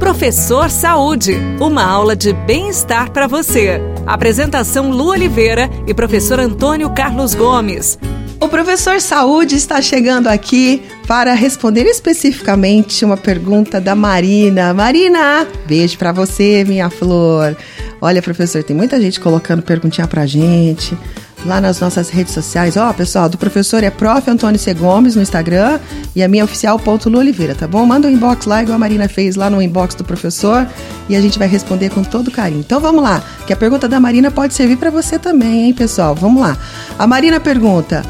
Professor Saúde, uma aula de bem-estar para você. Apresentação Lu Oliveira e professor Antônio Carlos Gomes. O professor Saúde está chegando aqui para responder especificamente uma pergunta da Marina. Marina, beijo para você, minha flor. Olha, professor, tem muita gente colocando perguntinha pra gente lá nas nossas redes sociais. Ó, oh, pessoal, do professor é Prof. Antônio C. Gomes no Instagram e a minha oficial ponto Oliveira, tá bom? Manda um inbox lá, igual a Marina fez lá no inbox do professor e a gente vai responder com todo carinho. Então vamos lá, que a pergunta da Marina pode servir para você também, hein, pessoal? Vamos lá. A Marina pergunta: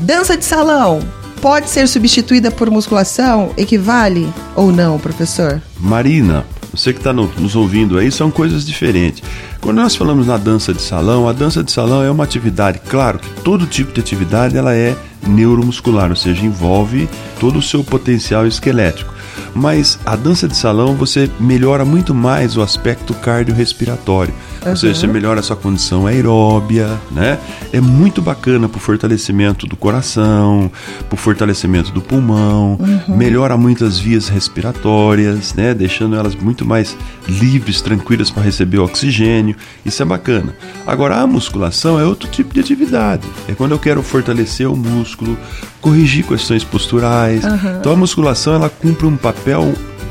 dança de salão pode ser substituída por musculação? Equivale ou não, professor? Marina, você que está no, nos ouvindo aí, são coisas diferentes. Quando nós falamos na dança de salão, a dança de salão é uma atividade, claro que todo tipo de atividade ela é neuromuscular, ou seja, envolve todo o seu potencial esquelético. Mas a dança de salão você melhora muito mais o aspecto cardiorrespiratório. Uhum. Ou seja, você melhora a sua condição aeróbia, né? É muito bacana para o fortalecimento do coração, para o fortalecimento do pulmão, uhum. melhora muitas vias respiratórias, né? Deixando elas muito mais livres, tranquilas para receber oxigênio. Isso é bacana. Agora, a musculação é outro tipo de atividade. É quando eu quero fortalecer o músculo, corrigir questões posturais. Uhum. Então, a musculação ela cumpre um papel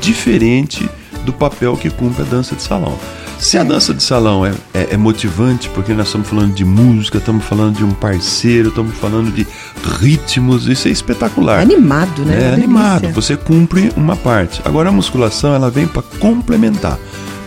diferente do papel que cumpre a dança de salão. Se a dança de salão é, é, é, motivante, porque nós estamos falando de música, estamos falando de um parceiro, estamos falando de ritmos, isso é espetacular. Animado, né? É, animado. Você cumpre uma parte. Agora a musculação ela vem para complementar.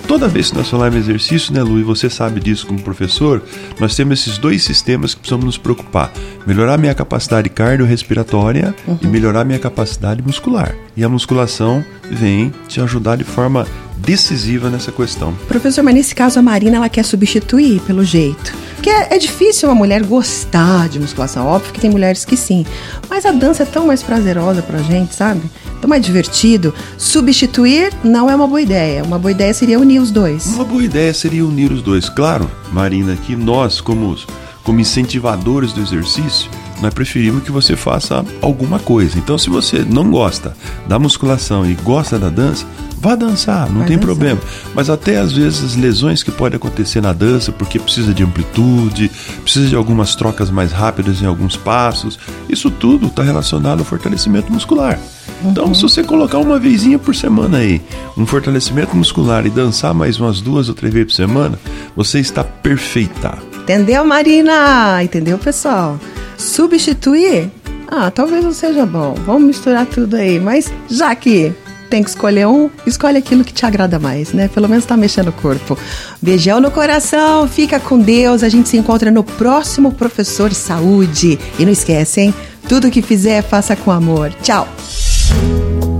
Toda vez que nós falamos em exercício, né, Lu, e você sabe disso como professor, nós temos esses dois sistemas que precisamos nos preocupar: melhorar minha capacidade cardiorrespiratória uhum. e melhorar minha capacidade muscular. E a musculação vem te ajudar de forma decisiva nessa questão. Professor, mas nesse caso a Marina ela quer substituir pelo jeito. Porque é, difícil uma mulher gostar de musculação. Óbvio que tem mulheres que sim. Mas a dança é tão mais prazerosa pra gente, sabe? Tão mais divertido. Substituir não é uma boa ideia. Uma boa ideia seria unir os dois. Uma boa ideia seria unir os dois. Claro, Marina, que nós, como, como incentivadores do exercício, nós preferimos que você faça alguma coisa. Então, se você não gosta da musculação e gosta da dança, Vá dançar, não Vai tem dançar. problema. Mas até às vezes as lesões que podem acontecer na dança, porque precisa de amplitude, precisa de algumas trocas mais rápidas em alguns passos, isso tudo está relacionado ao fortalecimento muscular. Então, uhum. se você colocar uma vezinha por semana aí, um fortalecimento muscular e dançar mais umas duas ou três vezes por semana, você está perfeita. Entendeu, Marina? Entendeu, pessoal? Substituir? Ah, talvez não seja bom. Vamos misturar tudo aí. Mas já que tem que escolher um, escolhe aquilo que te agrada mais, né? Pelo menos tá mexendo o corpo. Beijão no coração, fica com Deus. A gente se encontra no próximo Professor Saúde. E não esquece, hein? Tudo que fizer, faça com amor. Tchau.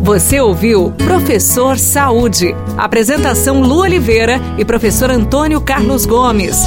Você ouviu Professor Saúde. Apresentação Lu Oliveira e professor Antônio Carlos Gomes.